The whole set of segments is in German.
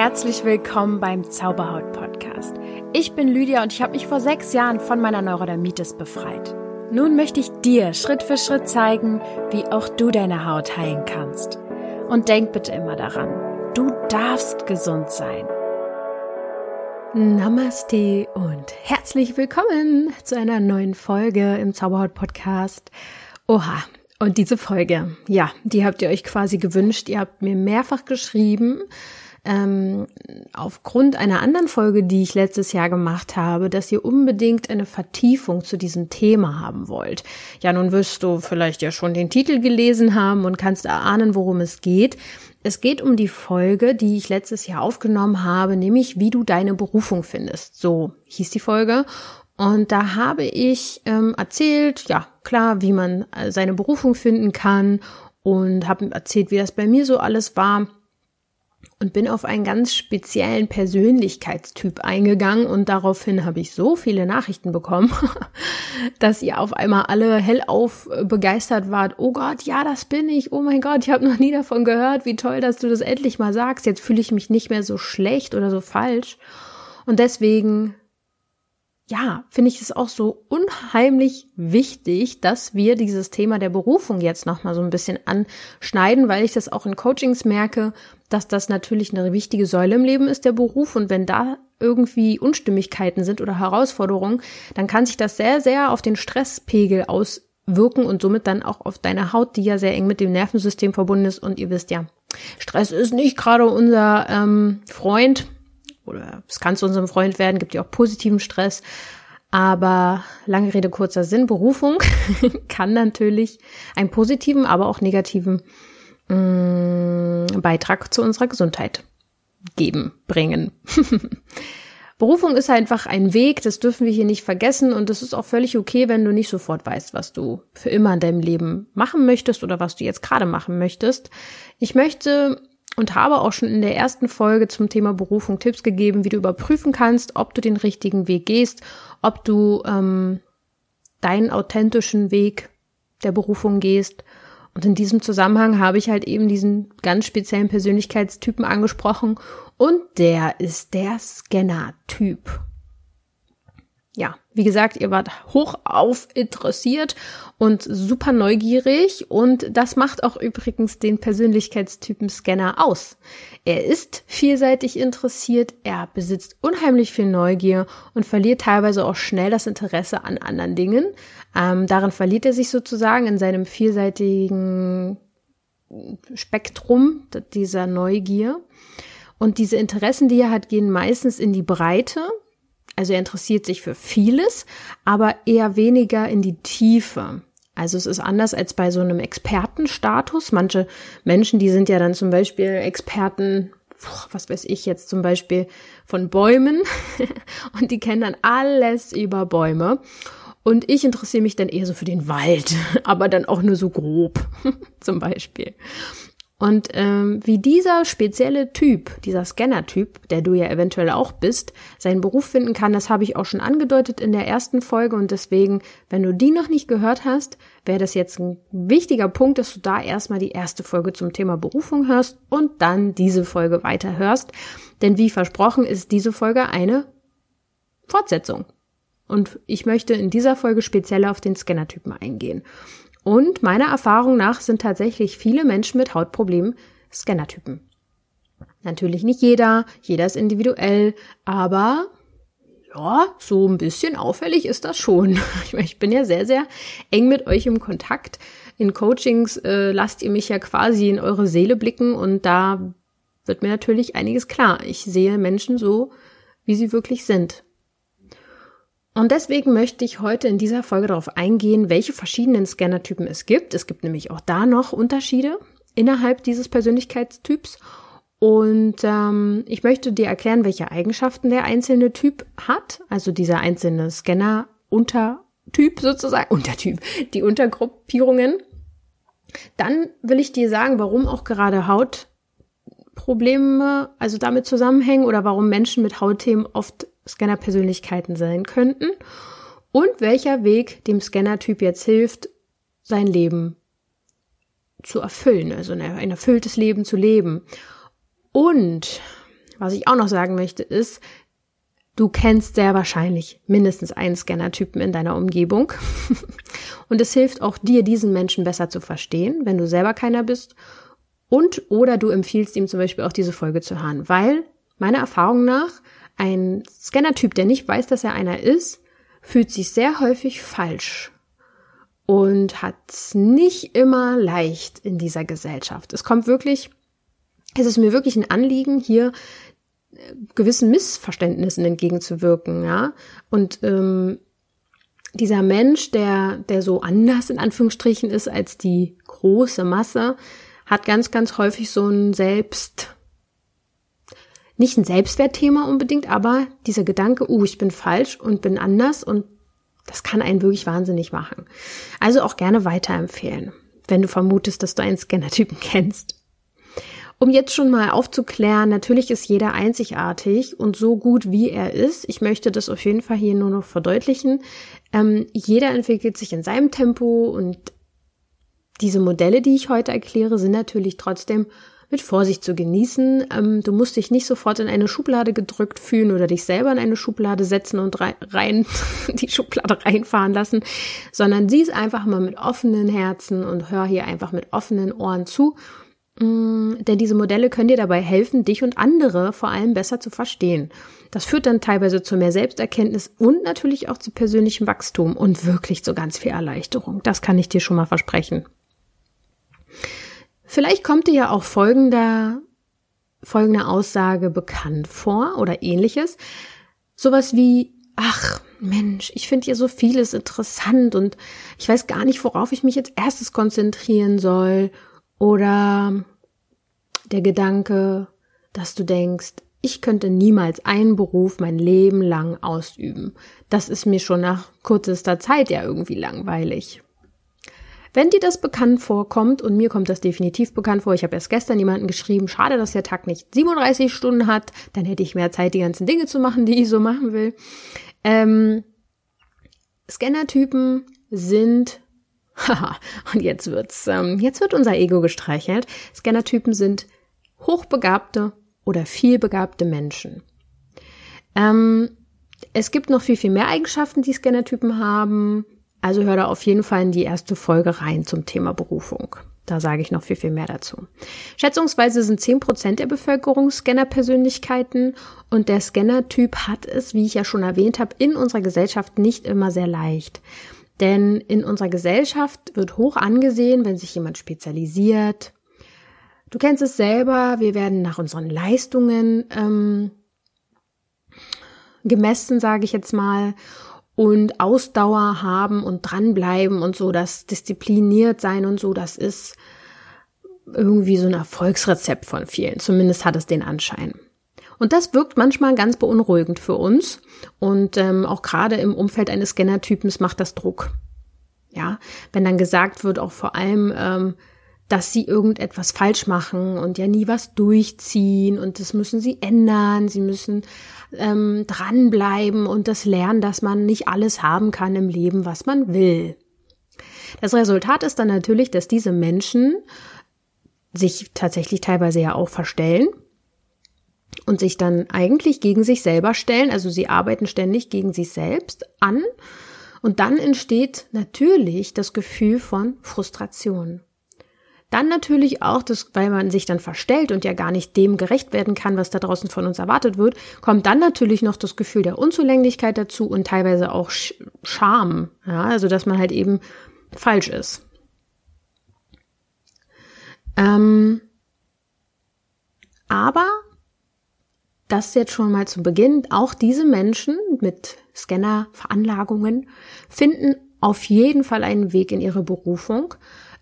Herzlich willkommen beim Zauberhaut Podcast. Ich bin Lydia und ich habe mich vor sechs Jahren von meiner Neurodermitis befreit. Nun möchte ich dir Schritt für Schritt zeigen, wie auch du deine Haut heilen kannst. Und denk bitte immer daran, du darfst gesund sein. Namaste und herzlich willkommen zu einer neuen Folge im Zauberhaut Podcast. Oha, und diese Folge, ja, die habt ihr euch quasi gewünscht. Ihr habt mir mehrfach geschrieben, ähm, aufgrund einer anderen Folge, die ich letztes Jahr gemacht habe, dass ihr unbedingt eine Vertiefung zu diesem Thema haben wollt. Ja, nun wirst du vielleicht ja schon den Titel gelesen haben und kannst erahnen, worum es geht. Es geht um die Folge, die ich letztes Jahr aufgenommen habe, nämlich wie du deine Berufung findest. So hieß die Folge. Und da habe ich ähm, erzählt, ja, klar, wie man äh, seine Berufung finden kann und habe erzählt, wie das bei mir so alles war und bin auf einen ganz speziellen Persönlichkeitstyp eingegangen und daraufhin habe ich so viele Nachrichten bekommen, dass ihr auf einmal alle hellauf begeistert wart. Oh Gott, ja, das bin ich. Oh mein Gott, ich habe noch nie davon gehört. Wie toll, dass du das endlich mal sagst. Jetzt fühle ich mich nicht mehr so schlecht oder so falsch. Und deswegen ja, finde ich es auch so unheimlich wichtig, dass wir dieses Thema der Berufung jetzt nochmal so ein bisschen anschneiden, weil ich das auch in Coachings merke, dass das natürlich eine wichtige Säule im Leben ist, der Beruf. Und wenn da irgendwie Unstimmigkeiten sind oder Herausforderungen, dann kann sich das sehr, sehr auf den Stresspegel auswirken und somit dann auch auf deine Haut, die ja sehr eng mit dem Nervensystem verbunden ist. Und ihr wisst ja, Stress ist nicht gerade unser ähm, Freund oder es kann zu unserem Freund werden, gibt ja auch positiven Stress. Aber lange Rede, kurzer Sinn, Berufung kann natürlich einen positiven, aber auch negativen mh, mm, Beitrag zu unserer Gesundheit geben, bringen. Berufung ist einfach ein Weg, das dürfen wir hier nicht vergessen und es ist auch völlig okay, wenn du nicht sofort weißt, was du für immer in deinem Leben machen möchtest oder was du jetzt gerade machen möchtest. Ich möchte und habe auch schon in der ersten Folge zum Thema Berufung Tipps gegeben, wie du überprüfen kannst, ob du den richtigen Weg gehst, ob du ähm, deinen authentischen Weg der Berufung gehst. Und in diesem Zusammenhang habe ich halt eben diesen ganz speziellen Persönlichkeitstypen angesprochen und der ist der Scanner-Typ ja, wie gesagt, ihr wart hoch auf interessiert und super neugierig und das macht auch übrigens den Persönlichkeitstypen Scanner aus. Er ist vielseitig interessiert, er besitzt unheimlich viel Neugier und verliert teilweise auch schnell das Interesse an anderen Dingen. Ähm, darin verliert er sich sozusagen in seinem vielseitigen Spektrum dieser Neugier. Und diese Interessen, die er hat, gehen meistens in die Breite, also er interessiert sich für vieles, aber eher weniger in die Tiefe. Also es ist anders als bei so einem Expertenstatus. Manche Menschen, die sind ja dann zum Beispiel Experten, was weiß ich jetzt zum Beispiel von Bäumen und die kennen dann alles über Bäume. Und ich interessiere mich dann eher so für den Wald, aber dann auch nur so grob zum Beispiel. Und ähm, wie dieser spezielle Typ, dieser Scanner-Typ, der du ja eventuell auch bist, seinen Beruf finden kann, das habe ich auch schon angedeutet in der ersten Folge. Und deswegen, wenn du die noch nicht gehört hast, wäre das jetzt ein wichtiger Punkt, dass du da erstmal die erste Folge zum Thema Berufung hörst und dann diese Folge weiter hörst. Denn wie versprochen ist diese Folge eine Fortsetzung. Und ich möchte in dieser Folge speziell auf den Scanner-Typen eingehen. Und meiner Erfahrung nach sind tatsächlich viele Menschen mit Hautproblemen Scannertypen. Natürlich nicht jeder, jeder ist individuell, aber ja, so ein bisschen auffällig ist das schon. Ich bin ja sehr, sehr eng mit euch im Kontakt. In Coachings äh, lasst ihr mich ja quasi in eure Seele blicken und da wird mir natürlich einiges klar. Ich sehe Menschen so, wie sie wirklich sind. Und deswegen möchte ich heute in dieser Folge darauf eingehen, welche verschiedenen Scannertypen es gibt. Es gibt nämlich auch da noch Unterschiede innerhalb dieses Persönlichkeitstyps. Und ähm, ich möchte dir erklären, welche Eigenschaften der einzelne Typ hat, also dieser einzelne Scanner-Untertyp sozusagen, Untertyp, die Untergruppierungen. Dann will ich dir sagen, warum auch gerade Hautprobleme also damit zusammenhängen oder warum Menschen mit Hautthemen oft Scanner-Persönlichkeiten sein könnten und welcher Weg dem Scanner-Typ jetzt hilft, sein Leben zu erfüllen, also ein erfülltes Leben zu leben. Und was ich auch noch sagen möchte, ist, du kennst sehr wahrscheinlich mindestens einen Scanner-Typen in deiner Umgebung. Und es hilft auch dir, diesen Menschen besser zu verstehen, wenn du selber keiner bist. Und oder du empfiehlst ihm zum Beispiel auch diese Folge zu hören, weil meiner Erfahrung nach ein Scanner-Typ, der nicht weiß, dass er einer ist, fühlt sich sehr häufig falsch und hat es nicht immer leicht in dieser Gesellschaft. Es kommt wirklich, es ist mir wirklich ein Anliegen, hier äh, gewissen Missverständnissen entgegenzuwirken, ja. Und ähm, dieser Mensch, der, der so anders in Anführungsstrichen ist als die große Masse, hat ganz, ganz häufig so ein Selbst, nicht ein Selbstwertthema unbedingt, aber dieser Gedanke, uh, ich bin falsch und bin anders und das kann einen wirklich wahnsinnig machen. Also auch gerne weiterempfehlen, wenn du vermutest, dass du einen Scannertypen kennst. Um jetzt schon mal aufzuklären, natürlich ist jeder einzigartig und so gut wie er ist. Ich möchte das auf jeden Fall hier nur noch verdeutlichen. Ähm, jeder entwickelt sich in seinem Tempo und diese Modelle, die ich heute erkläre, sind natürlich trotzdem mit Vorsicht zu genießen. Ähm, du musst dich nicht sofort in eine Schublade gedrückt fühlen oder dich selber in eine Schublade setzen und rein, die Schublade reinfahren lassen, sondern sieh es einfach mal mit offenen Herzen und hör hier einfach mit offenen Ohren zu. Mm, denn diese Modelle können dir dabei helfen, dich und andere vor allem besser zu verstehen. Das führt dann teilweise zu mehr Selbsterkenntnis und natürlich auch zu persönlichem Wachstum und wirklich zu ganz viel Erleichterung. Das kann ich dir schon mal versprechen. Vielleicht kommt dir ja auch folgender, folgende Aussage bekannt vor oder ähnliches. Sowas wie, ach Mensch, ich finde hier so vieles interessant und ich weiß gar nicht, worauf ich mich jetzt erstes konzentrieren soll. Oder der Gedanke, dass du denkst, ich könnte niemals einen Beruf mein Leben lang ausüben. Das ist mir schon nach kürzester Zeit ja irgendwie langweilig. Wenn dir das bekannt vorkommt, und mir kommt das definitiv bekannt vor, ich habe erst gestern jemanden geschrieben, schade, dass der Tag nicht 37 Stunden hat, dann hätte ich mehr Zeit, die ganzen Dinge zu machen, die ich so machen will. Ähm, Scannertypen sind, haha, und jetzt wird's, ähm, jetzt wird unser Ego gestreichelt. Scannertypen sind hochbegabte oder vielbegabte Menschen. Ähm, es gibt noch viel, viel mehr Eigenschaften, die Scannertypen haben. Also hör da auf jeden Fall in die erste Folge rein zum Thema Berufung. Da sage ich noch viel, viel mehr dazu. Schätzungsweise sind zehn Prozent der Bevölkerung Scanner-Persönlichkeiten und der Scanner-Typ hat es, wie ich ja schon erwähnt habe, in unserer Gesellschaft nicht immer sehr leicht. Denn in unserer Gesellschaft wird hoch angesehen, wenn sich jemand spezialisiert. Du kennst es selber, wir werden nach unseren Leistungen ähm, gemessen, sage ich jetzt mal und Ausdauer haben und dranbleiben und so, das diszipliniert sein und so, das ist irgendwie so ein Erfolgsrezept von vielen. Zumindest hat es den Anschein. Und das wirkt manchmal ganz beunruhigend für uns. Und ähm, auch gerade im Umfeld eines Scannertypens macht das Druck. Ja, wenn dann gesagt wird, auch vor allem, ähm, dass sie irgendetwas falsch machen und ja nie was durchziehen und das müssen sie ändern, sie müssen ähm, dranbleiben und das lernen, dass man nicht alles haben kann im Leben, was man will. Das Resultat ist dann natürlich, dass diese Menschen sich tatsächlich teilweise ja auch verstellen und sich dann eigentlich gegen sich selber stellen. Also sie arbeiten ständig gegen sich selbst an. Und dann entsteht natürlich das Gefühl von Frustration. Dann natürlich auch, dass, weil man sich dann verstellt und ja gar nicht dem gerecht werden kann, was da draußen von uns erwartet wird, kommt dann natürlich noch das Gefühl der Unzulänglichkeit dazu und teilweise auch Scham. Ja, also dass man halt eben falsch ist. Ähm, aber das jetzt schon mal zu Beginn, auch diese Menschen mit Scanner-Veranlagungen finden auf jeden Fall einen Weg in ihre Berufung.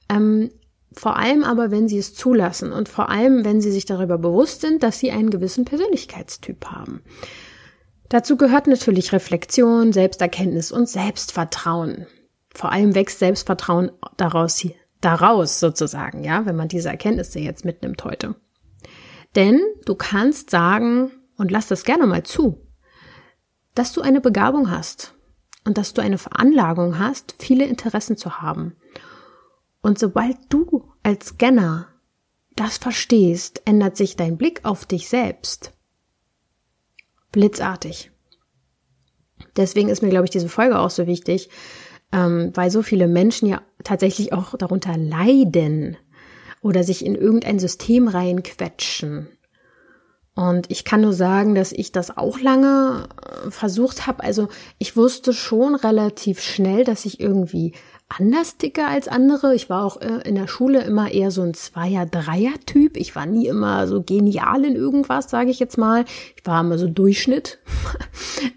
Ähm, vor allem aber, wenn sie es zulassen und vor allem, wenn sie sich darüber bewusst sind, dass sie einen gewissen Persönlichkeitstyp haben. Dazu gehört natürlich Reflexion, Selbsterkenntnis und Selbstvertrauen. Vor allem wächst Selbstvertrauen daraus, daraus sozusagen, ja, wenn man diese Erkenntnisse jetzt mitnimmt heute. Denn du kannst sagen, und lass das gerne mal zu, dass du eine Begabung hast und dass du eine Veranlagung hast, viele Interessen zu haben und sobald du als Scanner das verstehst, ändert sich dein Blick auf dich selbst. blitzartig. Deswegen ist mir, glaube ich, diese Folge auch so wichtig, ähm, weil so viele Menschen ja tatsächlich auch darunter leiden oder sich in irgendein System reinquetschen. Und ich kann nur sagen, dass ich das auch lange äh, versucht habe. Also ich wusste schon relativ schnell, dass ich irgendwie anders ticke als andere. Ich war auch äh, in der Schule immer eher so ein Zweier-, Dreier-Typ. Ich war nie immer so genial in irgendwas, sage ich jetzt mal. Ich war immer so Durchschnitt.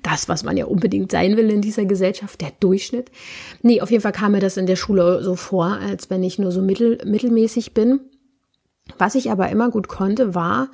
Das, was man ja unbedingt sein will in dieser Gesellschaft, der Durchschnitt. Nee, auf jeden Fall kam mir das in der Schule so vor, als wenn ich nur so mittel, mittelmäßig bin. Was ich aber immer gut konnte, war,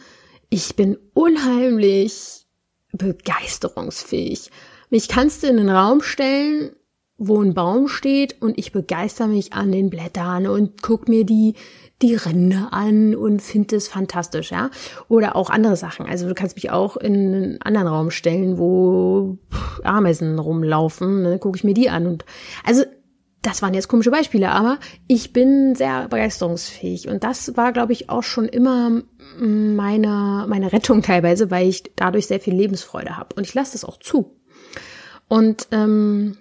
ich bin unheimlich begeisterungsfähig. Mich kannst du in den Raum stellen wo ein Baum steht und ich begeister mich an den Blättern und guck mir die die Rinde an und finde es fantastisch, ja. Oder auch andere Sachen. Also du kannst mich auch in einen anderen Raum stellen, wo Ameisen rumlaufen, ne, gucke ich mir die an und also das waren jetzt komische Beispiele, aber ich bin sehr begeisterungsfähig und das war, glaube ich, auch schon immer meine meine Rettung teilweise, weil ich dadurch sehr viel Lebensfreude habe und ich lasse das auch zu. Und ähm,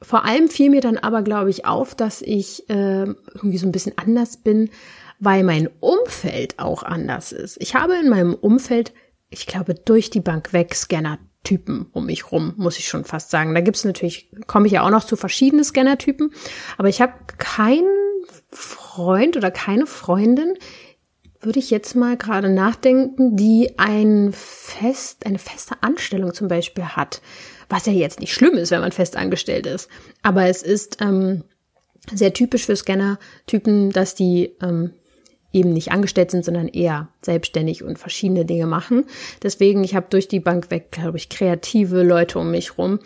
vor allem fiel mir dann aber, glaube ich, auf, dass ich äh, irgendwie so ein bisschen anders bin, weil mein Umfeld auch anders ist. Ich habe in meinem Umfeld, ich glaube, durch die Bank weg Scanner-Typen um mich rum, muss ich schon fast sagen. Da gibt's natürlich, komme ich ja auch noch zu verschiedenen Scanner-Typen, aber ich habe keinen Freund oder keine Freundin, würde ich jetzt mal gerade nachdenken, die ein fest, eine feste Anstellung zum Beispiel hat was ja jetzt nicht schlimm ist, wenn man fest angestellt ist. Aber es ist ähm, sehr typisch für Scanner-Typen, dass die ähm, eben nicht angestellt sind, sondern eher selbstständig und verschiedene Dinge machen. Deswegen, ich habe durch die Bank weg, glaube ich, kreative Leute um mich rum,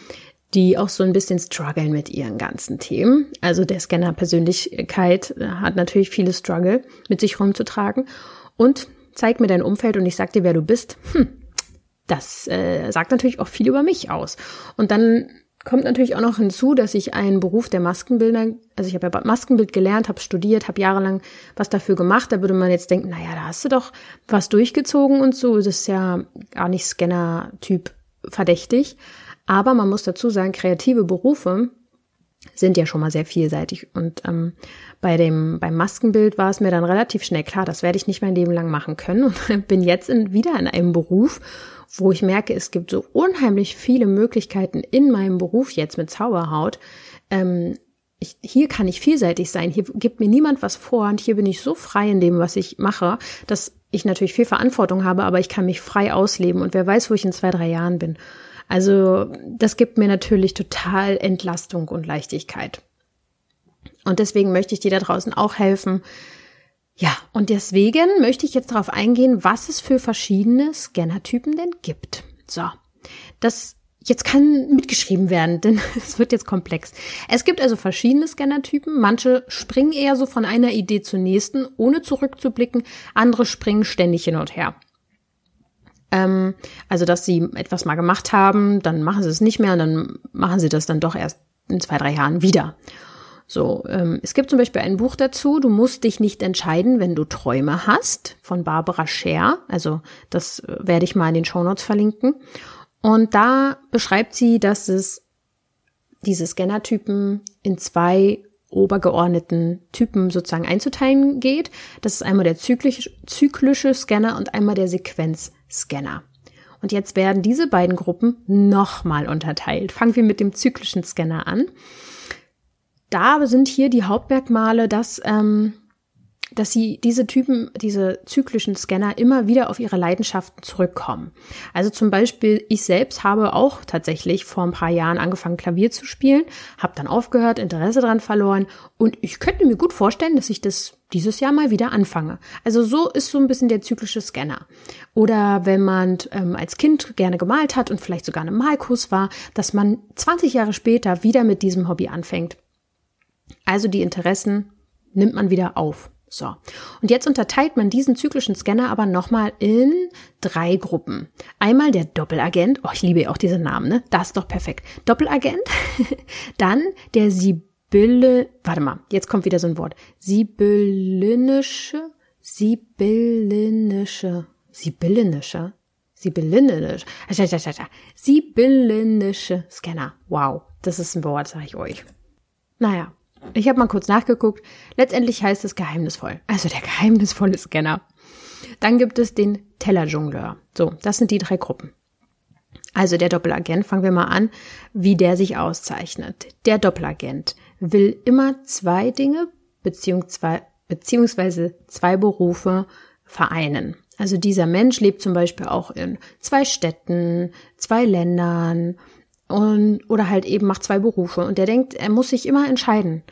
die auch so ein bisschen strugglen mit ihren ganzen Themen. Also der Scanner-Persönlichkeit äh, hat natürlich viele Struggle mit sich rumzutragen. Und zeig mir dein Umfeld und ich sag dir, wer du bist. Hm, das äh, sagt natürlich auch viel über mich aus. Und dann kommt natürlich auch noch hinzu, dass ich einen Beruf der Maskenbildner, also ich habe ja Maskenbild gelernt, habe studiert, habe jahrelang was dafür gemacht. Da würde man jetzt denken, naja, da hast du doch was durchgezogen und so. Das ist ja gar nicht Scanner-Typ verdächtig. Aber man muss dazu sagen, kreative Berufe sind ja schon mal sehr vielseitig. Und ähm, bei dem beim Maskenbild war es mir dann relativ schnell klar, das werde ich nicht mein Leben lang machen können und bin jetzt in, wieder in einem Beruf, wo ich merke, es gibt so unheimlich viele Möglichkeiten in meinem Beruf jetzt mit Zauberhaut. Ähm, ich, hier kann ich vielseitig sein. Hier gibt mir niemand was vor und hier bin ich so frei in dem, was ich mache, dass ich natürlich viel Verantwortung habe, aber ich kann mich frei ausleben und wer weiß, wo ich in zwei, drei Jahren bin. Also das gibt mir natürlich total Entlastung und Leichtigkeit. Und deswegen möchte ich dir da draußen auch helfen, ja, und deswegen möchte ich jetzt darauf eingehen, was es für verschiedene Scannertypen denn gibt. So, das jetzt kann mitgeschrieben werden, denn es wird jetzt komplex. Es gibt also verschiedene Scannertypen. Manche springen eher so von einer Idee zur nächsten, ohne zurückzublicken. Andere springen ständig hin und her. Ähm, also, dass sie etwas mal gemacht haben, dann machen sie es nicht mehr und dann machen sie das dann doch erst in zwei, drei Jahren wieder. So, ähm, es gibt zum Beispiel ein Buch dazu, du musst dich nicht entscheiden, wenn du Träume hast, von Barbara Scher. Also das äh, werde ich mal in den Show Notes verlinken. Und da beschreibt sie, dass es diese Scannertypen in zwei obergeordneten Typen sozusagen einzuteilen geht. Das ist einmal der zyklisch, zyklische Scanner und einmal der Sequenzscanner. Und jetzt werden diese beiden Gruppen nochmal unterteilt. Fangen wir mit dem zyklischen Scanner an da sind hier die Hauptmerkmale, dass, ähm, dass sie diese Typen, diese zyklischen Scanner immer wieder auf ihre Leidenschaften zurückkommen. Also zum Beispiel, ich selbst habe auch tatsächlich vor ein paar Jahren angefangen, Klavier zu spielen, habe dann aufgehört, Interesse dran verloren und ich könnte mir gut vorstellen, dass ich das dieses Jahr mal wieder anfange. Also so ist so ein bisschen der zyklische Scanner. Oder wenn man ähm, als Kind gerne gemalt hat und vielleicht sogar eine Malkurs war, dass man 20 Jahre später wieder mit diesem Hobby anfängt. Also die Interessen nimmt man wieder auf. So. Und jetzt unterteilt man diesen zyklischen Scanner aber nochmal in drei Gruppen. Einmal der Doppelagent. Oh, ich liebe auch diese Namen, ne? Das ist doch perfekt. Doppelagent. Dann der Sibylle, warte mal, jetzt kommt wieder so ein Wort. Sibyllinische, Sibyllinische, Sibyllinische, Sibyllinische, Sibyllinische Scanner. Wow, das ist ein Wort, sag ich euch. Naja, ich habe mal kurz nachgeguckt. Letztendlich heißt es geheimnisvoll. Also der geheimnisvolle Scanner. Dann gibt es den Tellerjongleur. So, das sind die drei Gruppen. Also der Doppelagent, fangen wir mal an, wie der sich auszeichnet. Der Doppelagent will immer zwei Dinge beziehungsweise, beziehungsweise zwei Berufe vereinen. Also dieser Mensch lebt zum Beispiel auch in zwei Städten, zwei Ländern und oder halt eben macht zwei Berufe und der denkt, er muss sich immer entscheiden.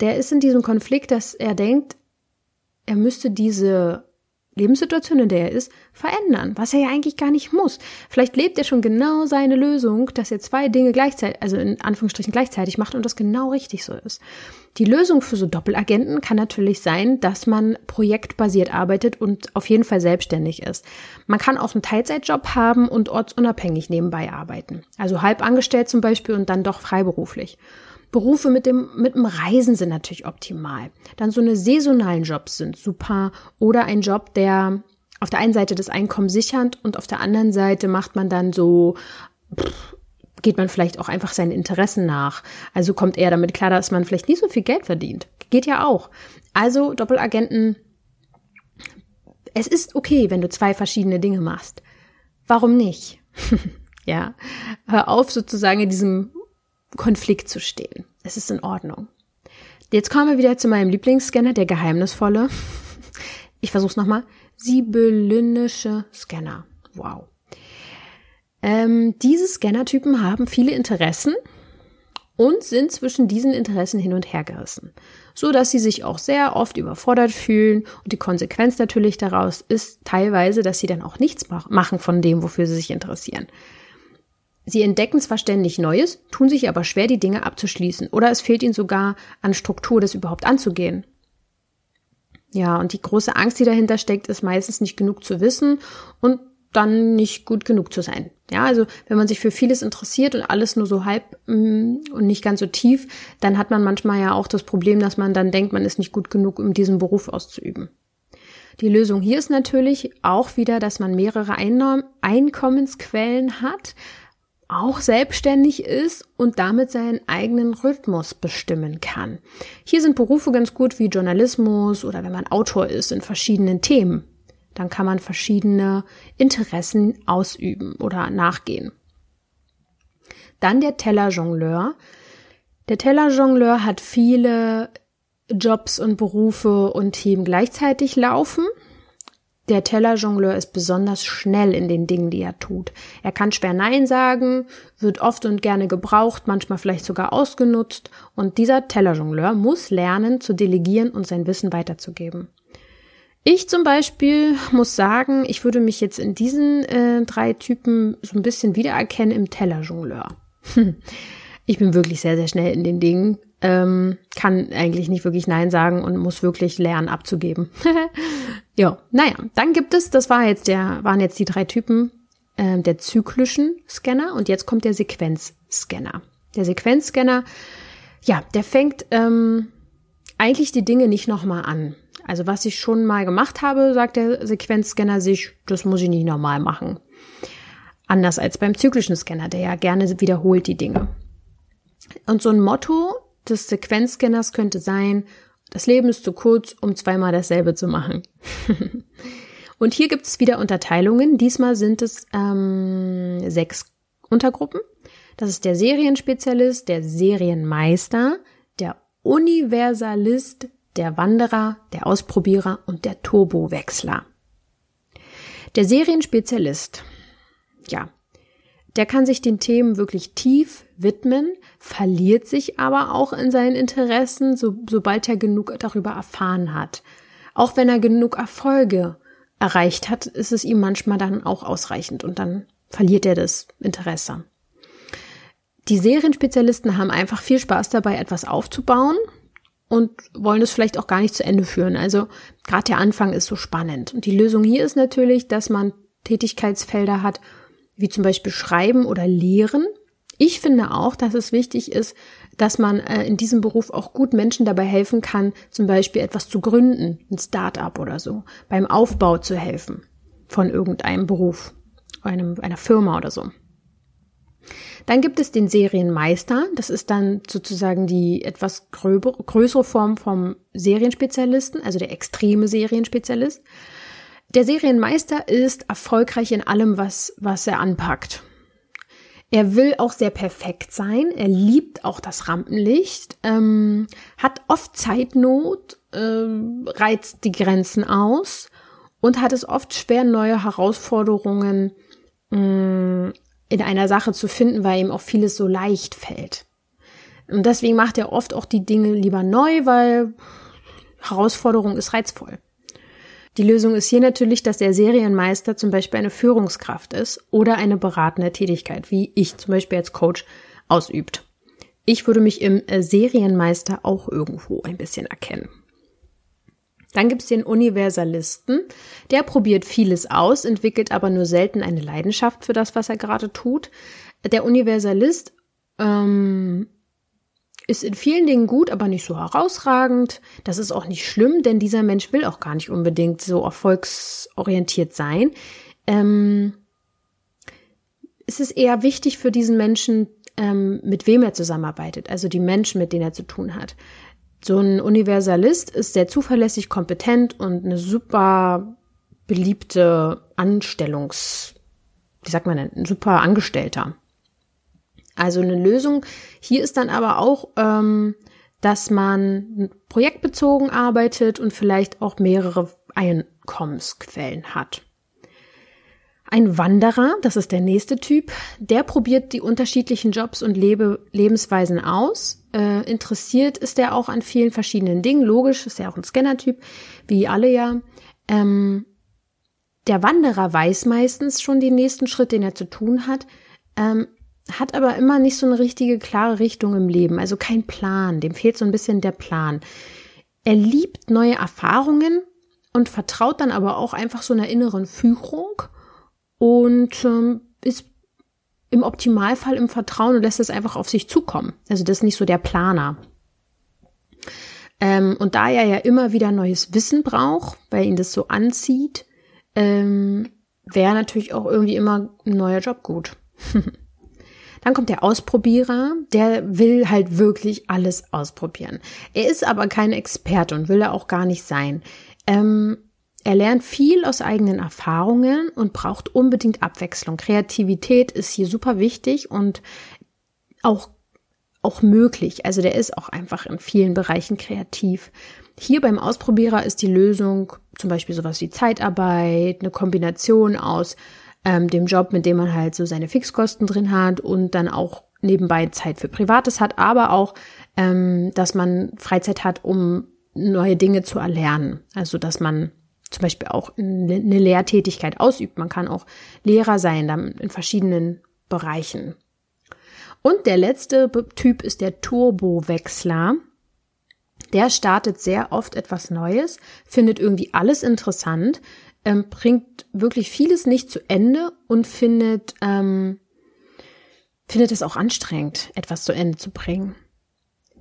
Der ist in diesem Konflikt, dass er denkt, er müsste diese Lebenssituation, in der er ist, verändern, was er ja eigentlich gar nicht muss. Vielleicht lebt er schon genau seine Lösung, dass er zwei Dinge gleichzeitig, also in Anführungsstrichen gleichzeitig macht und das genau richtig so ist. Die Lösung für so Doppelagenten kann natürlich sein, dass man projektbasiert arbeitet und auf jeden Fall selbstständig ist. Man kann auch einen Teilzeitjob haben und ortsunabhängig nebenbei arbeiten. Also halb angestellt zum Beispiel und dann doch freiberuflich. Berufe mit dem, mit dem Reisen sind natürlich optimal. Dann so eine saisonalen Jobs sind super oder ein Job, der auf der einen Seite das Einkommen sichert und auf der anderen Seite macht man dann so, pff, geht man vielleicht auch einfach seinen Interessen nach. Also kommt eher damit klar, dass man vielleicht nicht so viel Geld verdient. Geht ja auch. Also Doppelagenten, es ist okay, wenn du zwei verschiedene Dinge machst. Warum nicht? ja, hör auf sozusagen in diesem Konflikt zu stehen. Es ist in Ordnung. Jetzt kommen wir wieder zu meinem Lieblingsscanner, der geheimnisvolle. Ich versuch's nochmal. Sibyllinische Scanner. Wow. Ähm, diese Scannertypen haben viele Interessen und sind zwischen diesen Interessen hin und her gerissen, so dass sie sich auch sehr oft überfordert fühlen und die Konsequenz natürlich daraus ist teilweise, dass sie dann auch nichts machen von dem, wofür sie sich interessieren. Sie entdecken zwar ständig Neues, tun sich aber schwer, die Dinge abzuschließen, oder es fehlt ihnen sogar an Struktur, das überhaupt anzugehen. Ja, und die große Angst, die dahinter steckt, ist meistens nicht genug zu wissen und dann nicht gut genug zu sein. Ja, also wenn man sich für vieles interessiert und alles nur so halb mm, und nicht ganz so tief, dann hat man manchmal ja auch das Problem, dass man dann denkt, man ist nicht gut genug, um diesen Beruf auszuüben. Die Lösung hier ist natürlich auch wieder, dass man mehrere Einkommensquellen hat, auch selbstständig ist und damit seinen eigenen Rhythmus bestimmen kann. Hier sind Berufe ganz gut wie Journalismus oder wenn man Autor ist in verschiedenen Themen. Dann kann man verschiedene Interessen ausüben oder nachgehen. Dann der Tellerjongleur. Der Tellerjongleur hat viele Jobs und Berufe und Themen gleichzeitig laufen. Der Tellerjongleur ist besonders schnell in den Dingen, die er tut. Er kann schwer Nein sagen, wird oft und gerne gebraucht, manchmal vielleicht sogar ausgenutzt. Und dieser Tellerjongleur muss lernen zu delegieren und sein Wissen weiterzugeben. Ich zum Beispiel muss sagen, ich würde mich jetzt in diesen äh, drei Typen so ein bisschen wiedererkennen im Tellerjongleur. ich bin wirklich sehr, sehr schnell in den Dingen ähm, kann eigentlich nicht wirklich Nein sagen und muss wirklich lernen abzugeben. ja, naja, dann gibt es, das war jetzt der, waren jetzt die drei Typen äh, der zyklischen Scanner und jetzt kommt der Sequenzscanner. Der Sequenzscanner, ja, der fängt ähm, eigentlich die Dinge nicht nochmal an. Also was ich schon mal gemacht habe, sagt der Sequenzscanner sich, das muss ich nicht nochmal machen. Anders als beim zyklischen Scanner, der ja gerne wiederholt die Dinge. Und so ein Motto des Sequenzscanners könnte sein, das Leben ist zu kurz, um zweimal dasselbe zu machen. Und hier gibt es wieder Unterteilungen. Diesmal sind es ähm, sechs Untergruppen. Das ist der Serienspezialist, der Serienmeister, der Universalist, der Wanderer, der Ausprobierer und der Turbowechsler. Der Serienspezialist, ja, der kann sich den Themen wirklich tief widmen, verliert sich aber auch in seinen Interessen, so, sobald er genug darüber erfahren hat. Auch wenn er genug Erfolge erreicht hat, ist es ihm manchmal dann auch ausreichend und dann verliert er das Interesse. Die Serienspezialisten haben einfach viel Spaß dabei, etwas aufzubauen und wollen es vielleicht auch gar nicht zu Ende führen. Also gerade der Anfang ist so spannend. Und die Lösung hier ist natürlich, dass man Tätigkeitsfelder hat, wie zum Beispiel Schreiben oder Lehren. Ich finde auch, dass es wichtig ist, dass man äh, in diesem Beruf auch gut Menschen dabei helfen kann, zum Beispiel etwas zu gründen, ein Start-up oder so, beim Aufbau zu helfen von irgendeinem Beruf. einem, einer Firma oder so. Dann gibt es den Serienmeister. Das ist dann sozusagen die etwas größere Form vom Serienspezialisten, also der extreme Serienspezialist. Der Serienmeister ist erfolgreich in allem, was, was er anpackt. Er will auch sehr perfekt sein. Er liebt auch das Rampenlicht, ähm, hat oft Zeitnot, ähm, reizt die Grenzen aus und hat es oft schwer, neue Herausforderungen mh, mm, in einer Sache zu finden, weil ihm auch vieles so leicht fällt. Und deswegen macht er oft auch die Dinge lieber neu, weil Herausforderung ist reizvoll. Die Lösung ist hier natürlich, dass der Serienmeister zum Beispiel eine Führungskraft ist oder eine beratende Tätigkeit, wie ich zum Beispiel als Coach ausübt. Ich würde mich im äh, Serienmeister auch irgendwo ein bisschen erkennen. Dann gibt's den Universalisten. Der probiert vieles aus, entwickelt aber nur selten eine Leidenschaft für das, was er gerade tut. Der Universalist ähm, ist in vielen Dingen gut, aber nicht so herausragend. Das ist auch nicht schlimm, denn dieser Mensch will auch gar nicht unbedingt so erfolgsorientiert sein. Ähm, es ist eher wichtig für diesen Menschen, ähm, mit wem er zusammenarbeitet, also die Menschen, mit denen er zu tun hat. So ein Universalist ist sehr zuverlässig, kompetent und eine super beliebte Anstellungs, wie sagt man denn, ein super Angestellter. Also eine Lösung hier ist dann aber auch, ähm, dass man projektbezogen arbeitet und vielleicht auch mehrere Einkommensquellen hat. Ein Wanderer, das ist der nächste Typ, der probiert die unterschiedlichen Jobs und Lebe Lebensweisen aus. Äh, interessiert ist er auch an vielen verschiedenen Dingen. Logisch ist er auch ein Scanner-Typ, wie alle ja. Ähm, der Wanderer weiß meistens schon den nächsten Schritt, den er zu tun hat, ähm, hat aber immer nicht so eine richtige klare Richtung im Leben, also kein Plan. Dem fehlt so ein bisschen der Plan. Er liebt neue Erfahrungen und vertraut dann aber auch einfach so einer inneren Führung und ähm, ist im Optimalfall im Vertrauen und lässt es einfach auf sich zukommen. Also das ist nicht so der Planer. Ähm, und da er ja immer wieder neues Wissen braucht, weil ihn das so anzieht, ähm, wäre natürlich auch irgendwie immer ein neuer Job gut. Dann kommt der Ausprobierer, der will halt wirklich alles ausprobieren. Er ist aber kein Experte und will er auch gar nicht sein. Ähm, er lernt viel aus eigenen Erfahrungen und braucht unbedingt Abwechslung. Kreativität ist hier super wichtig und auch, auch möglich. Also der ist auch einfach in vielen Bereichen kreativ. Hier beim Ausprobierer ist die Lösung zum Beispiel sowas wie Zeitarbeit, eine Kombination aus ähm, dem Job, mit dem man halt so seine Fixkosten drin hat und dann auch nebenbei Zeit für Privates hat, aber auch, ähm, dass man Freizeit hat, um neue Dinge zu erlernen. Also dass man zum Beispiel auch eine Lehrtätigkeit ausübt. Man kann auch Lehrer sein, dann in verschiedenen Bereichen. Und der letzte Typ ist der Turbowechsler. Der startet sehr oft etwas Neues, findet irgendwie alles interessant, ähm, bringt wirklich vieles nicht zu Ende und findet, ähm, findet es auch anstrengend, etwas zu Ende zu bringen.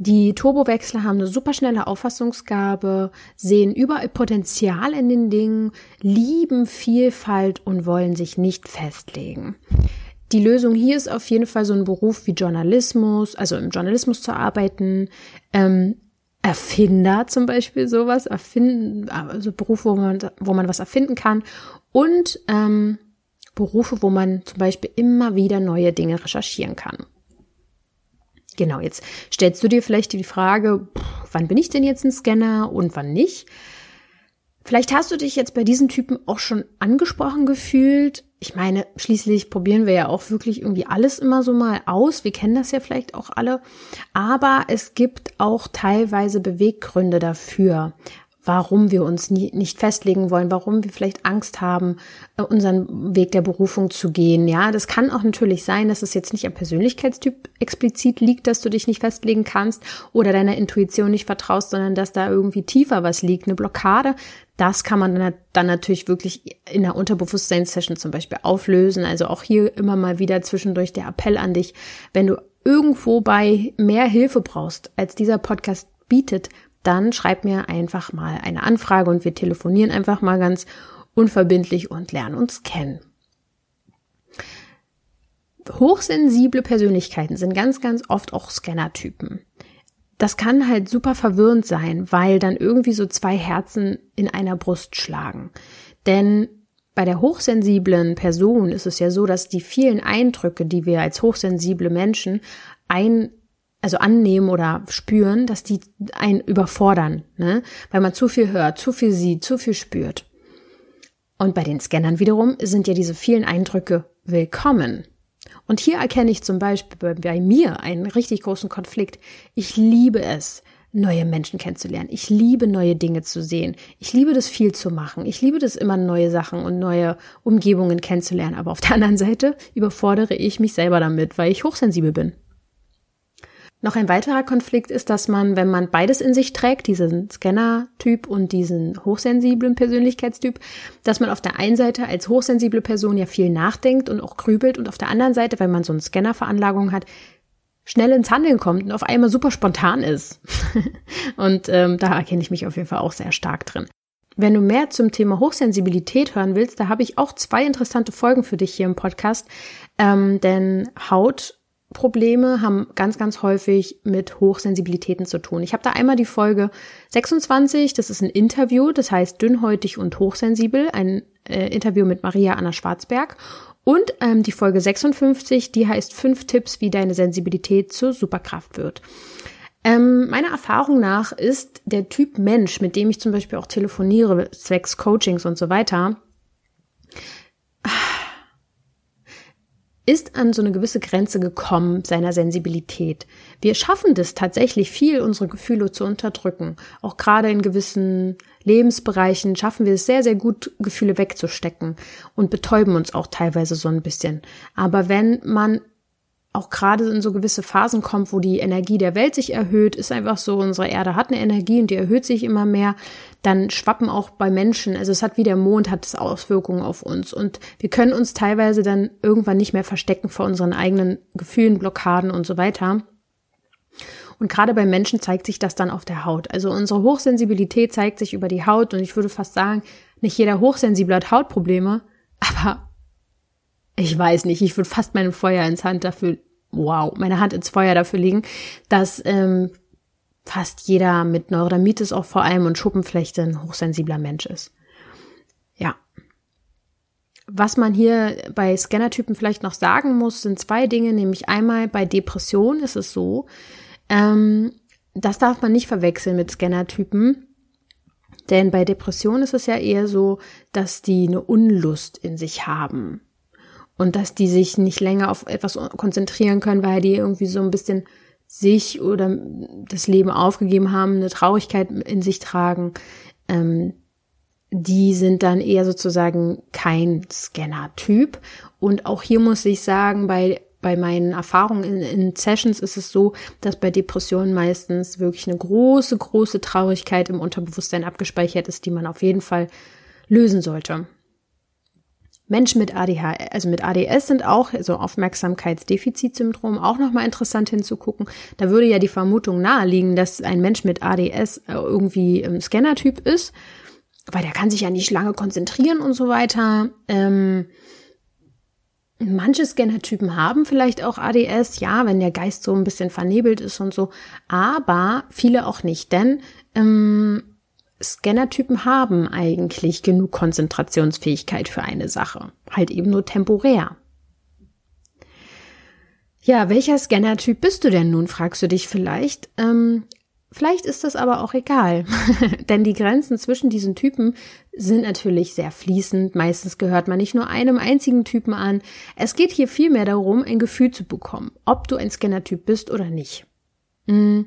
Die Turbowechsler haben eine superschnelle Auffassungsgabe, sehen überall Potenzial in den Dingen, lieben Vielfalt und wollen sich nicht festlegen. Die Lösung hier ist auf jeden Fall so ein Beruf wie Journalismus, also im Journalismus zu arbeiten, ähm, Erfinder zum Beispiel sowas, erfinden, also Berufe, wo man, wo man was erfinden kann und ähm, Berufe, wo man zum Beispiel immer wieder neue Dinge recherchieren kann. Genau, jetzt stellst du dir vielleicht die Frage, pff, wann bin ich denn jetzt ein Scanner und wann nicht? Vielleicht hast du dich jetzt bei diesen Typen auch schon angesprochen gefühlt. Ich meine, schließlich probieren wir ja auch wirklich irgendwie alles immer so mal aus. Wir kennen das ja vielleicht auch alle. Aber es gibt auch teilweise Beweggründe dafür, warum wir uns nie, nicht festlegen wollen, warum wir vielleicht Angst haben, äh, unseren Weg der Berufung zu gehen. Ja, das kann auch natürlich sein, dass es jetzt nicht am Persönlichkeitstyp explizit liegt, dass du dich nicht festlegen kannst oder deiner Intuition nicht vertraust, sondern dass da irgendwie tiefer was liegt, eine Blockade. Das kann man dann natürlich wirklich in der Unterbewusstseinssession zum Beispiel auflösen. Also auch hier immer mal wieder zwischendurch der Appell an dich, wenn du irgendwo bei mehr Hilfe brauchst, als dieser Podcast bietet, dann schreib mir einfach mal eine Anfrage und wir telefonieren einfach mal ganz unverbindlich und lernen uns kennen. hochsensible Persönlichkeiten sind ganz, ganz oft auch Scannertypen. Das kann halt super verwirrend sein, weil dann irgendwie so zwei Herzen in einer Brust schlagen. Denn bei der hochsensiblen Person ist es ja so, dass die vielen Eindrücke, die wir als hochsensible Menschen ein, also annehmen oder spüren, dass die einen überfordern, ne? Weil man zu viel hört, zu viel sieht, zu viel spürt. Und bei den Scannern wiederum sind ja diese vielen Eindrücke willkommen. Und hier erkenne ich zum Beispiel bei mir einen richtig großen Konflikt. Ich liebe es, neue Menschen kennenzulernen. Ich liebe neue Dinge zu sehen. Ich liebe das viel zu machen. Ich liebe das immer neue Sachen und neue Umgebungen kennenzulernen. Aber auf der anderen Seite überfordere ich mich selber damit, weil ich hochsensibel bin. Noch ein weiterer Konflikt ist, dass man, wenn man beides in sich trägt, diesen Scanner-Typ und diesen hochsensiblen Persönlichkeitstyp, dass man auf der einen Seite als hochsensible Person ja viel nachdenkt und auch grübelt und auf der anderen Seite, wenn man so eine Scanner-Veranlagung hat, schnell ins Handeln kommt und auf einmal super spontan ist. und ähm, da erkenne ich mich auf jeden Fall auch sehr stark drin. Wenn du mehr zum Thema Hochsensibilität hören willst, da habe ich auch zwei interessante Folgen für dich hier im Podcast. Ähm, denn Hautprobleme haben ganz, ganz häufig mit Hochsensibilitäten zu tun. Ich habe da einmal die Folge 26, das ist ein Interview, das heißt dünnhäutig und hochsensibel, ein äh, Interview mit Maria Anna Schwarzberg. Und ähm, die Folge 56, die heißt fünf Tipps, wie deine Sensibilität zur Superkraft wird. Ähm, meiner Erfahrung nach ist der Typ Mensch, mit dem ich zum Beispiel auch telefoniere, zwecks Coachings und so weiter, ist an so eine gewisse Grenze gekommen seiner Sensibilität. Wir schaffen das tatsächlich viel, unsere Gefühle zu unterdrücken. Auch gerade in gewissen Lebensbereichen schaffen wir es sehr, sehr gut, Gefühle wegzustecken und betäuben uns auch teilweise so ein bisschen. Aber wenn man auch gerade in so gewisse Phasen kommt, wo die Energie der Welt sich erhöht, ist einfach so, unsere Erde hat eine Energie und die erhöht sich immer mehr, dann schwappen auch bei Menschen, also es hat wie der Mond, hat es Auswirkungen auf uns und wir können uns teilweise dann irgendwann nicht mehr verstecken vor unseren eigenen Gefühlen, Blockaden und so weiter. Und gerade bei Menschen zeigt sich das dann auf der Haut. Also unsere Hochsensibilität zeigt sich über die Haut und ich würde fast sagen, nicht jeder Hochsensible hat Hautprobleme, aber ich weiß nicht, ich würde fast meine Feuer ins Hand dafür, wow, meine Hand ins Feuer dafür legen, dass ähm, fast jeder mit Neurodermitis auch vor allem und Schuppenflechte ein hochsensibler Mensch ist. Ja. Was man hier bei Scannertypen vielleicht noch sagen muss, sind zwei Dinge, nämlich einmal bei Depression ist es so, ähm, das darf man nicht verwechseln mit Scannertypen. Denn bei Depression ist es ja eher so, dass die eine Unlust in sich haben und dass die sich nicht länger auf etwas konzentrieren können, weil die irgendwie so ein bisschen sich oder das Leben aufgegeben haben, eine Traurigkeit in sich tragen, ähm, die sind dann eher sozusagen kein Scanner-Typ. Und auch hier muss ich sagen, bei, bei meinen Erfahrungen in, in Sessions ist es so, dass bei Depressionen meistens wirklich eine große, große Traurigkeit im Unterbewusstsein abgespeichert ist, die man auf jeden Fall lösen sollte. Menschen mit ADHS, also mit ADS sind auch, also Aufmerksamkeitsdefizitsyndrom, auch nochmal interessant hinzugucken. Da würde ja die Vermutung naheliegen, dass ein Mensch mit ADS äh, irgendwie ein Scannertyp ist, weil der kann sich ja nicht lange konzentrieren und so weiter. Ähm, manche Scannertypen haben vielleicht auch ADS, ja, wenn der Geist so ein bisschen vernebelt ist und so, aber viele auch nicht, denn ähm, Scannertypen haben eigentlich genug Konzentrationsfähigkeit für eine Sache, halt eben nur temporär. Ja, welcher Scannertyp bist du denn nun, fragst du dich vielleicht. Ähm, vielleicht ist das aber auch egal, denn die Grenzen zwischen diesen Typen sind natürlich sehr fließend. Meistens gehört man nicht nur einem einzigen Typen an. Es geht hier vielmehr darum, ein Gefühl zu bekommen, ob du ein Scannertyp bist oder nicht. Hm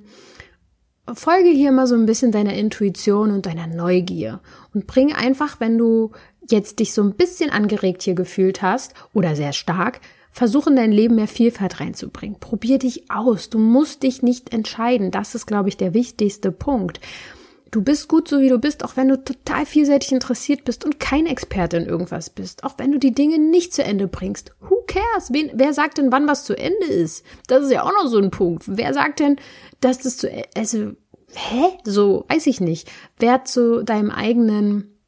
folge hier mal so ein bisschen deiner Intuition und deiner Neugier und bring einfach, wenn du jetzt dich so ein bisschen angeregt hier gefühlt hast oder sehr stark, versuch in dein Leben mehr Vielfalt reinzubringen. Probier dich aus. Du musst dich nicht entscheiden. Das ist, glaube ich, der wichtigste Punkt. Du bist gut so wie du bist, auch wenn du total vielseitig interessiert bist und kein Experte in irgendwas bist. Auch wenn du die Dinge nicht zu Ende bringst. Who cares? Wen, wer sagt denn, wann was zu Ende ist? Das ist ja auch noch so ein Punkt. Wer sagt denn, dass das zu, also, hä? So, weiß ich nicht. Wer zu deinem eigenen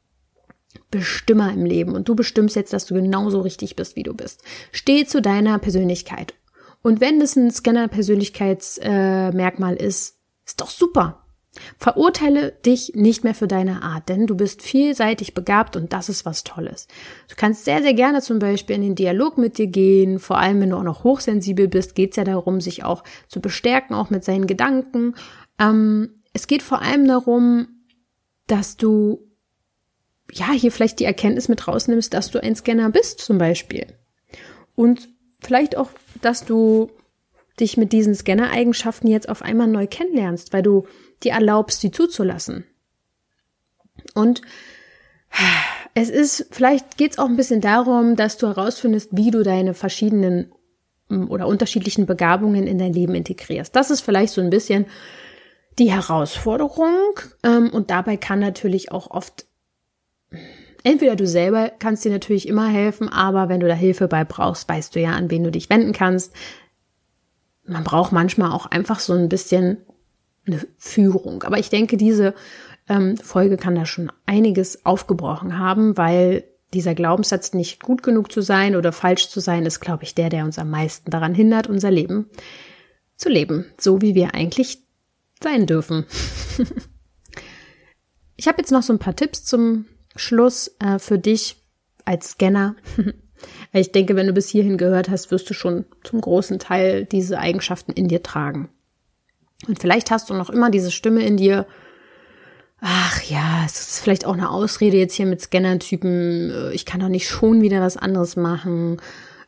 Bestimmer im Leben und du bestimmst jetzt, dass du genauso richtig bist, wie du bist. Steh zu deiner Persönlichkeit. Und wenn das ein Scanner-Persönlichkeitsmerkmal äh, ist, ist doch super. Verurteile dich nicht mehr für deine Art, denn du bist vielseitig begabt und das ist was Tolles. Du kannst sehr, sehr gerne zum Beispiel in den Dialog mit dir gehen, vor allem wenn du auch noch hochsensibel bist, geht es ja darum, sich auch zu bestärken, auch mit seinen Gedanken. Ähm, es geht vor allem darum, dass du ja hier vielleicht die Erkenntnis mit rausnimmst, dass du ein Scanner bist zum Beispiel. Und vielleicht auch, dass du dich mit diesen Scanner-Eigenschaften jetzt auf einmal neu kennenlernst, weil du dir erlaubst, sie zuzulassen. Und es ist, vielleicht geht es auch ein bisschen darum, dass du herausfindest, wie du deine verschiedenen mm, oder unterschiedlichen Begabungen in dein Leben integrierst. Das ist vielleicht so ein bisschen die Herausforderung. Ähm, und dabei kann natürlich auch oft, entweder du selber kannst dir natürlich immer helfen, aber wenn du da Hilfe bei brauchst, weißt du ja, an wen du dich wenden kannst. Man braucht manchmal auch einfach so ein bisschen eine Führung. Aber ich denke, diese ähm, Folge kann da schon einiges aufgebrochen haben, weil dieser Glaubenssatz nicht gut genug zu sein oder falsch zu sein, ist, glaube ich, der, der uns am meisten daran hindert, unser Leben zu leben, so wie wir eigentlich sein dürfen. ich habe jetzt noch so ein paar Tipps zum Schluss äh, für dich als Scanner. ich denke, wenn du bis hierhin gehört hast, wirst du schon zum großen Teil diese Eigenschaften in dir tragen. Und vielleicht hast du noch immer diese Stimme in dir, ach ja, es ist vielleicht auch eine Ausrede jetzt hier mit Scannertypen, äh, ich kann doch nicht schon wieder was anderes machen.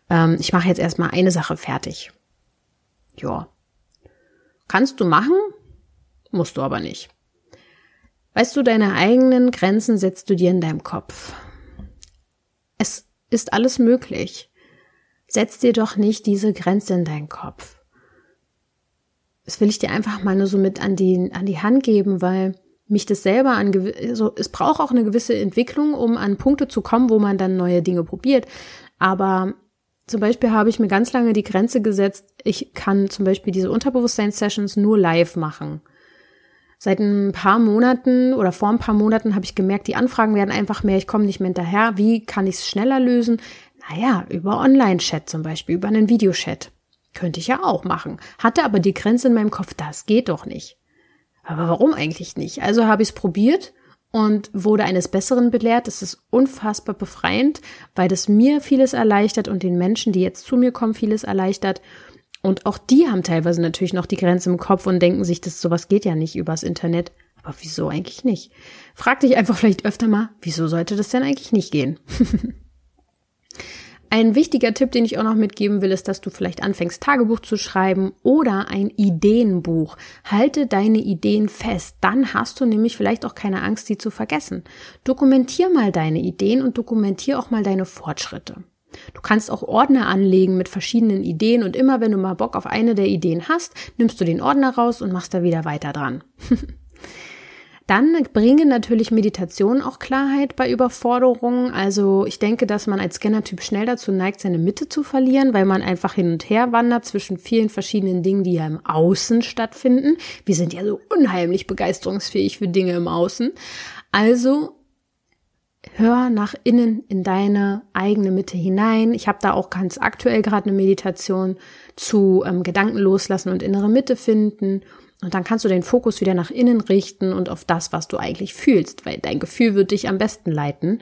Ähm, ich mache jetzt erstmal eine Sache fertig. Ja. Kannst du machen, musst du aber nicht. Weißt du, deine eigenen Grenzen setzt du dir in deinem Kopf. Es ist alles möglich. Setz dir doch nicht diese Grenze in deinen Kopf das will ich dir einfach mal nur so mit an die, an die Hand geben, weil mich das selber an, also es braucht auch eine gewisse Entwicklung, um an Punkte zu kommen, wo man dann neue Dinge probiert. Aber zum Beispiel habe ich mir ganz lange die Grenze gesetzt, ich kann zum Beispiel diese Unterbewusstseins-Sessions nur live machen. Seit ein paar Monaten oder vor ein paar Monaten habe ich gemerkt, die Anfragen werden einfach mehr, ich komme nicht mehr hinterher. Wie kann ich es schneller lösen? Naja, über Online-Chat zum Beispiel, über einen Videochat. Könnte ich ja auch machen. Hatte aber die Grenze in meinem Kopf, das geht doch nicht. Aber warum eigentlich nicht? Also habe ich es probiert und wurde eines Besseren belehrt. Es ist unfassbar befreiend, weil das mir vieles erleichtert und den Menschen, die jetzt zu mir kommen, vieles erleichtert. Und auch die haben teilweise natürlich noch die Grenze im Kopf und denken sich, dass sowas geht ja nicht übers Internet. Aber wieso eigentlich nicht? Frag dich einfach vielleicht öfter mal, wieso sollte das denn eigentlich nicht gehen? Ein wichtiger Tipp, den ich auch noch mitgeben will, ist, dass du vielleicht anfängst, Tagebuch zu schreiben oder ein Ideenbuch. Halte deine Ideen fest. Dann hast du nämlich vielleicht auch keine Angst, sie zu vergessen. Dokumentier mal deine Ideen und dokumentier auch mal deine Fortschritte. Du kannst auch Ordner anlegen mit verschiedenen Ideen und immer wenn du mal Bock auf eine der Ideen hast, nimmst du den Ordner raus und machst da wieder weiter dran. Dann bringen natürlich Meditationen auch Klarheit bei Überforderungen. Also ich denke, dass man als Scannertyp schnell dazu neigt, seine Mitte zu verlieren, weil man einfach hin und her wandert zwischen vielen verschiedenen Dingen, die ja im Außen stattfinden. Wir sind ja so unheimlich begeisterungsfähig für Dinge im Außen. Also hör nach innen in deine eigene Mitte hinein. Ich habe da auch ganz aktuell gerade eine Meditation zu ähm, Gedanken loslassen und innere Mitte finden und dann kannst du den Fokus wieder nach innen richten und auf das, was du eigentlich fühlst, weil dein Gefühl wird dich am besten leiten.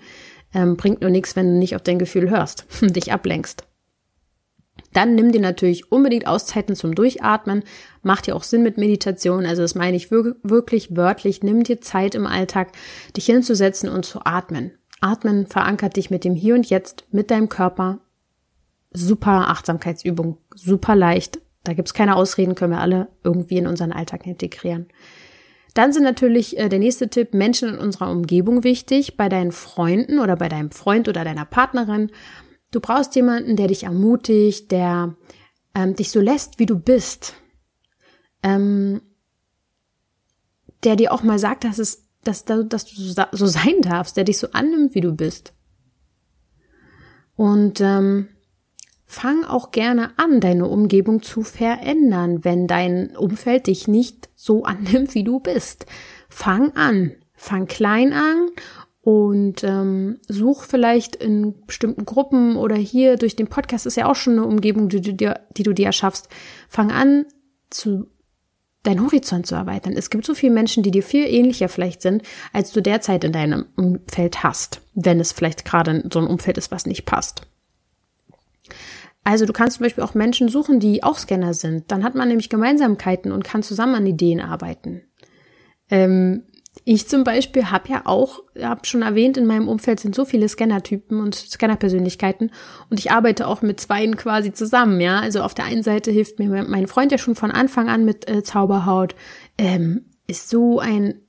Ähm, bringt nur nichts, wenn du nicht auf dein Gefühl hörst, dich ablenkst. Dann nimm dir natürlich unbedingt Auszeiten zum Durchatmen. Macht ja auch Sinn mit Meditation. Also das meine ich wirklich wörtlich. Nimm dir Zeit im Alltag, dich hinzusetzen und zu atmen. Atmen verankert dich mit dem Hier und Jetzt, mit deinem Körper. Super Achtsamkeitsübung, super leicht, da gibt's keine Ausreden, können wir alle irgendwie in unseren Alltag integrieren. Dann sind natürlich äh, der nächste Tipp Menschen in unserer Umgebung wichtig, bei deinen Freunden oder bei deinem Freund oder deiner Partnerin. Du brauchst jemanden, der dich ermutigt, der ähm, dich so lässt, wie du bist, ähm, der dir auch mal sagt, dass es, dass, dass du so sein darfst, der dich so annimmt, wie du bist. Und ähm, Fang auch gerne an, deine Umgebung zu verändern, wenn dein Umfeld dich nicht so annimmt, wie du bist. Fang an. Fang klein an und ähm, such vielleicht in bestimmten Gruppen oder hier durch den Podcast ist ja auch schon eine Umgebung, die du dir, die du dir erschaffst. Fang an, zu deinen Horizont zu erweitern. Es gibt so viele Menschen, die dir viel ähnlicher vielleicht sind, als du derzeit in deinem Umfeld hast, wenn es vielleicht gerade so ein Umfeld ist, was nicht passt. Also du kannst zum Beispiel auch Menschen suchen, die auch Scanner sind. Dann hat man nämlich Gemeinsamkeiten und kann zusammen an Ideen arbeiten. Ähm, ich zum Beispiel habe ja auch, habe schon erwähnt, in meinem Umfeld sind so viele Scannertypen und Scannerpersönlichkeiten und ich arbeite auch mit zweien quasi zusammen, ja. Also auf der einen Seite hilft mir mein Freund ja schon von Anfang an mit äh, Zauberhaut, ähm, ist so ein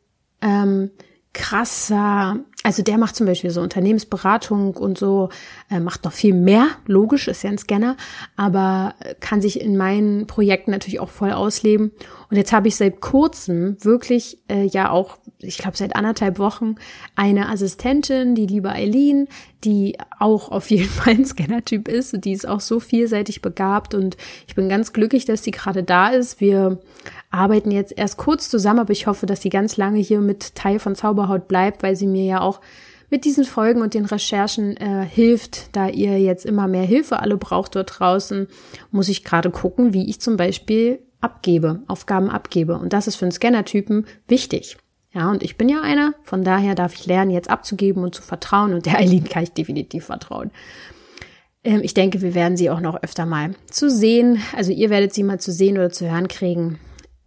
ähm, krasser, also der macht zum Beispiel so Unternehmensberatung und so, äh, macht noch viel mehr, logisch, ist ja ein Scanner, aber kann sich in meinen Projekten natürlich auch voll ausleben. Und jetzt habe ich seit kurzem wirklich äh, ja auch, ich glaube seit anderthalb Wochen, eine Assistentin, die liebe Eileen, die auch auf jeden Fall ein Scanner-Typ ist. Die ist auch so vielseitig begabt und ich bin ganz glücklich, dass sie gerade da ist. Wir arbeiten jetzt erst kurz zusammen, aber ich hoffe, dass sie ganz lange hier mit Teil von Zauberhaut bleibt, weil sie mir ja auch mit diesen Folgen und den Recherchen äh, hilft, da ihr jetzt immer mehr Hilfe alle braucht dort draußen, muss ich gerade gucken, wie ich zum Beispiel abgebe, Aufgaben abgebe. Und das ist für einen Scanner-Typen wichtig. Ja, und ich bin ja einer, von daher darf ich lernen, jetzt abzugeben und zu vertrauen. Und der Eileen kann ich definitiv vertrauen. Ähm, ich denke, wir werden sie auch noch öfter mal zu sehen. Also ihr werdet sie mal zu sehen oder zu hören kriegen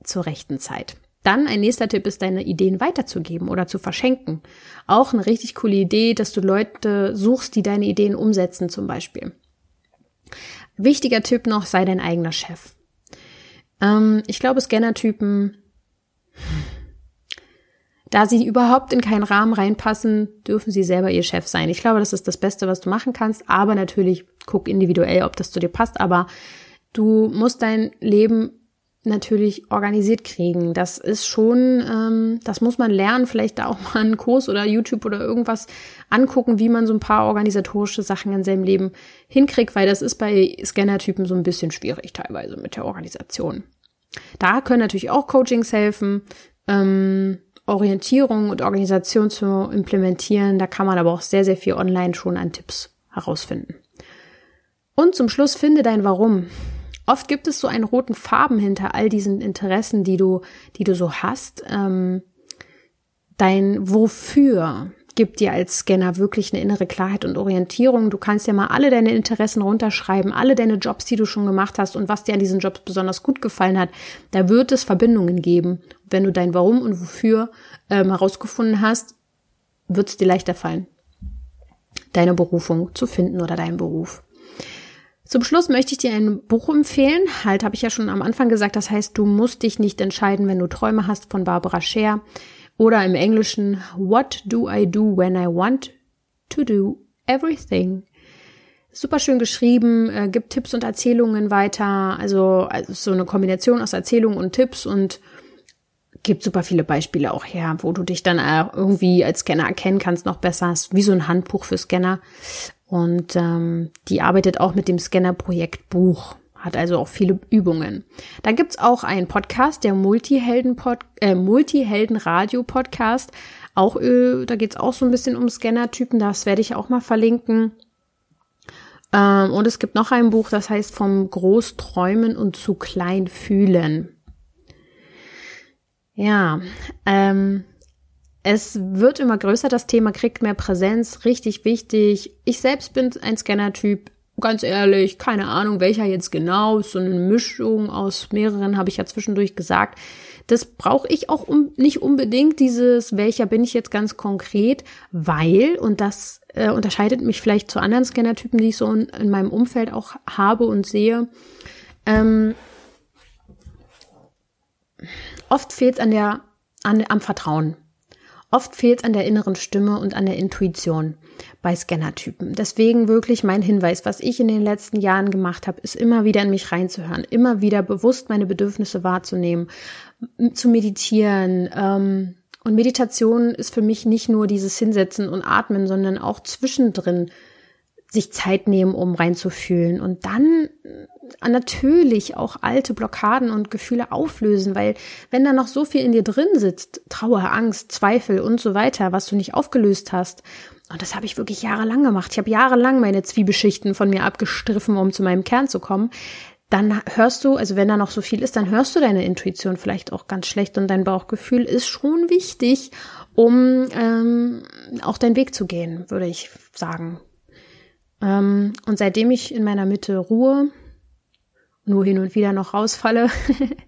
zur rechten Zeit. Dann ein nächster Tipp ist, deine Ideen weiterzugeben oder zu verschenken. Auch eine richtig coole Idee, dass du Leute suchst, die deine Ideen umsetzen zum Beispiel. Wichtiger Tipp noch, sei dein eigener Chef. Ähm, ich glaube, Scannertypen, da sie überhaupt in keinen Rahmen reinpassen, dürfen sie selber ihr Chef sein. Ich glaube, das ist das Beste, was du machen kannst. Aber natürlich guck individuell, ob das zu dir passt. Aber du musst dein Leben natürlich organisiert kriegen. Das ist schon, ähm, das muss man lernen, vielleicht da auch mal einen Kurs oder YouTube oder irgendwas angucken, wie man so ein paar organisatorische Sachen in seinem Leben hinkriegt, weil das ist bei Scannertypen so ein bisschen schwierig teilweise mit der Organisation. Da können natürlich auch Coachings helfen, ähm, Orientierung und Organisation zu implementieren. Da kann man aber auch sehr, sehr viel online schon an Tipps herausfinden. Und zum Schluss finde dein Warum. Oft gibt es so einen roten Farben hinter all diesen Interessen, die du, die du so hast. Ähm, dein Wofür gibt dir als Scanner wirklich eine innere Klarheit und Orientierung. Du kannst ja mal alle deine Interessen runterschreiben, alle deine Jobs, die du schon gemacht hast und was dir an diesen Jobs besonders gut gefallen hat. Da wird es Verbindungen geben. Wenn du dein Warum und Wofür ähm, herausgefunden hast, wird es dir leichter fallen, deine Berufung zu finden oder deinen Beruf. Zum Schluss möchte ich dir ein Buch empfehlen. Halt, habe ich ja schon am Anfang gesagt. Das heißt, du musst dich nicht entscheiden, wenn du Träume hast von Barbara Scher. Oder im Englischen What do I do when I want to do everything? Super schön geschrieben, äh, gibt Tipps und Erzählungen weiter. Also, also so eine Kombination aus Erzählungen und Tipps und gibt super viele Beispiele auch her, wo du dich dann auch irgendwie als Scanner erkennen kannst, noch besser. Ist wie so ein Handbuch für Scanner. Und ähm, die arbeitet auch mit dem Scanner-Projekt Buch, hat also auch viele Übungen. Dann gibt's auch einen Podcast, der Multihelden-Radio-Podcast. Äh, Multihelden Podcast. Auch, äh, da geht's auch so ein bisschen um Scanner-Typen, das werde ich auch mal verlinken. Ähm, und es gibt noch ein Buch, das heißt Vom Großträumen und zu klein fühlen. Ja, ähm, es wird immer größer, das Thema kriegt mehr Präsenz, richtig wichtig. Ich selbst bin ein Scanner-Typ, ganz ehrlich, keine Ahnung, welcher jetzt genau, so eine Mischung aus mehreren, habe ich ja zwischendurch gesagt. Das brauche ich auch um, nicht unbedingt, dieses, welcher bin ich jetzt ganz konkret, weil, und das äh, unterscheidet mich vielleicht zu anderen Scanner-Typen, die ich so in, in, meinem Umfeld auch habe und sehe, ähm, oft fehlt es an der, an, am Vertrauen. Oft fehlt es an der inneren Stimme und an der Intuition bei Scannertypen. Deswegen wirklich mein Hinweis, was ich in den letzten Jahren gemacht habe, ist immer wieder in mich reinzuhören, immer wieder bewusst meine Bedürfnisse wahrzunehmen, zu meditieren. Ähm, und Meditation ist für mich nicht nur dieses Hinsetzen und Atmen, sondern auch zwischendrin sich Zeit nehmen, um reinzufühlen. Und dann natürlich auch alte Blockaden und Gefühle auflösen, weil wenn da noch so viel in dir drin sitzt, Trauer, Angst, Zweifel und so weiter, was du nicht aufgelöst hast, und das habe ich wirklich jahrelang gemacht. Ich habe jahrelang meine Zwiebelschichten von mir abgestriffen, um zu meinem Kern zu kommen. Dann hörst du, also wenn da noch so viel ist, dann hörst du deine Intuition vielleicht auch ganz schlecht und dein Bauchgefühl ist schon wichtig, um ähm, auch deinen Weg zu gehen, würde ich sagen. Ähm, und seitdem ich in meiner Mitte ruhe, nur hin und wieder noch rausfalle,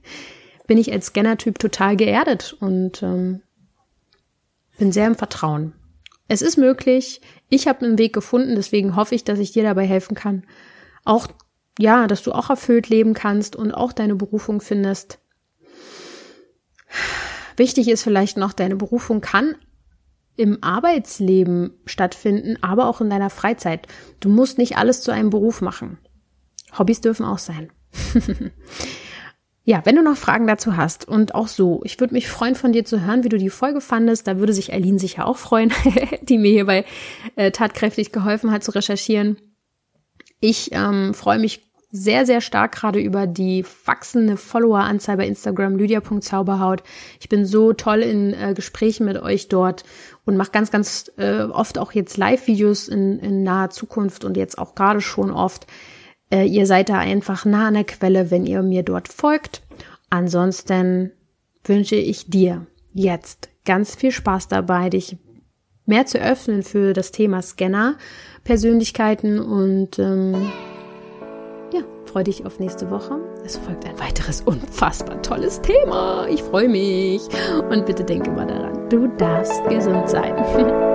bin ich als Scanner-Typ total geerdet und ähm, bin sehr im Vertrauen. Es ist möglich. Ich habe einen Weg gefunden, deswegen hoffe ich, dass ich dir dabei helfen kann. Auch, ja, dass du auch erfüllt leben kannst und auch deine Berufung findest. Wichtig ist vielleicht noch, deine Berufung kann im Arbeitsleben stattfinden, aber auch in deiner Freizeit. Du musst nicht alles zu einem Beruf machen. Hobbys dürfen auch sein. Ja, wenn du noch Fragen dazu hast und auch so, ich würde mich freuen, von dir zu hören, wie du die Folge fandest. Da würde sich Aline sicher auch freuen, die mir hierbei äh, tatkräftig geholfen hat zu recherchieren. Ich ähm, freue mich sehr, sehr stark gerade über die wachsende Follower-Anzahl bei Instagram, lydia.zauberhaut. Ich bin so toll in äh, Gesprächen mit euch dort und mache ganz, ganz äh, oft auch jetzt Live-Videos in, in naher Zukunft und jetzt auch gerade schon oft. Äh, ihr seid da einfach nah an der Quelle, wenn ihr mir dort folgt. Ansonsten wünsche ich dir jetzt ganz viel Spaß dabei, dich mehr zu öffnen für das Thema Scanner, Persönlichkeiten und ähm, ja, freue dich auf nächste Woche. Es folgt ein weiteres unfassbar tolles Thema. Ich freue mich. Und bitte denke mal daran, du darfst gesund sein.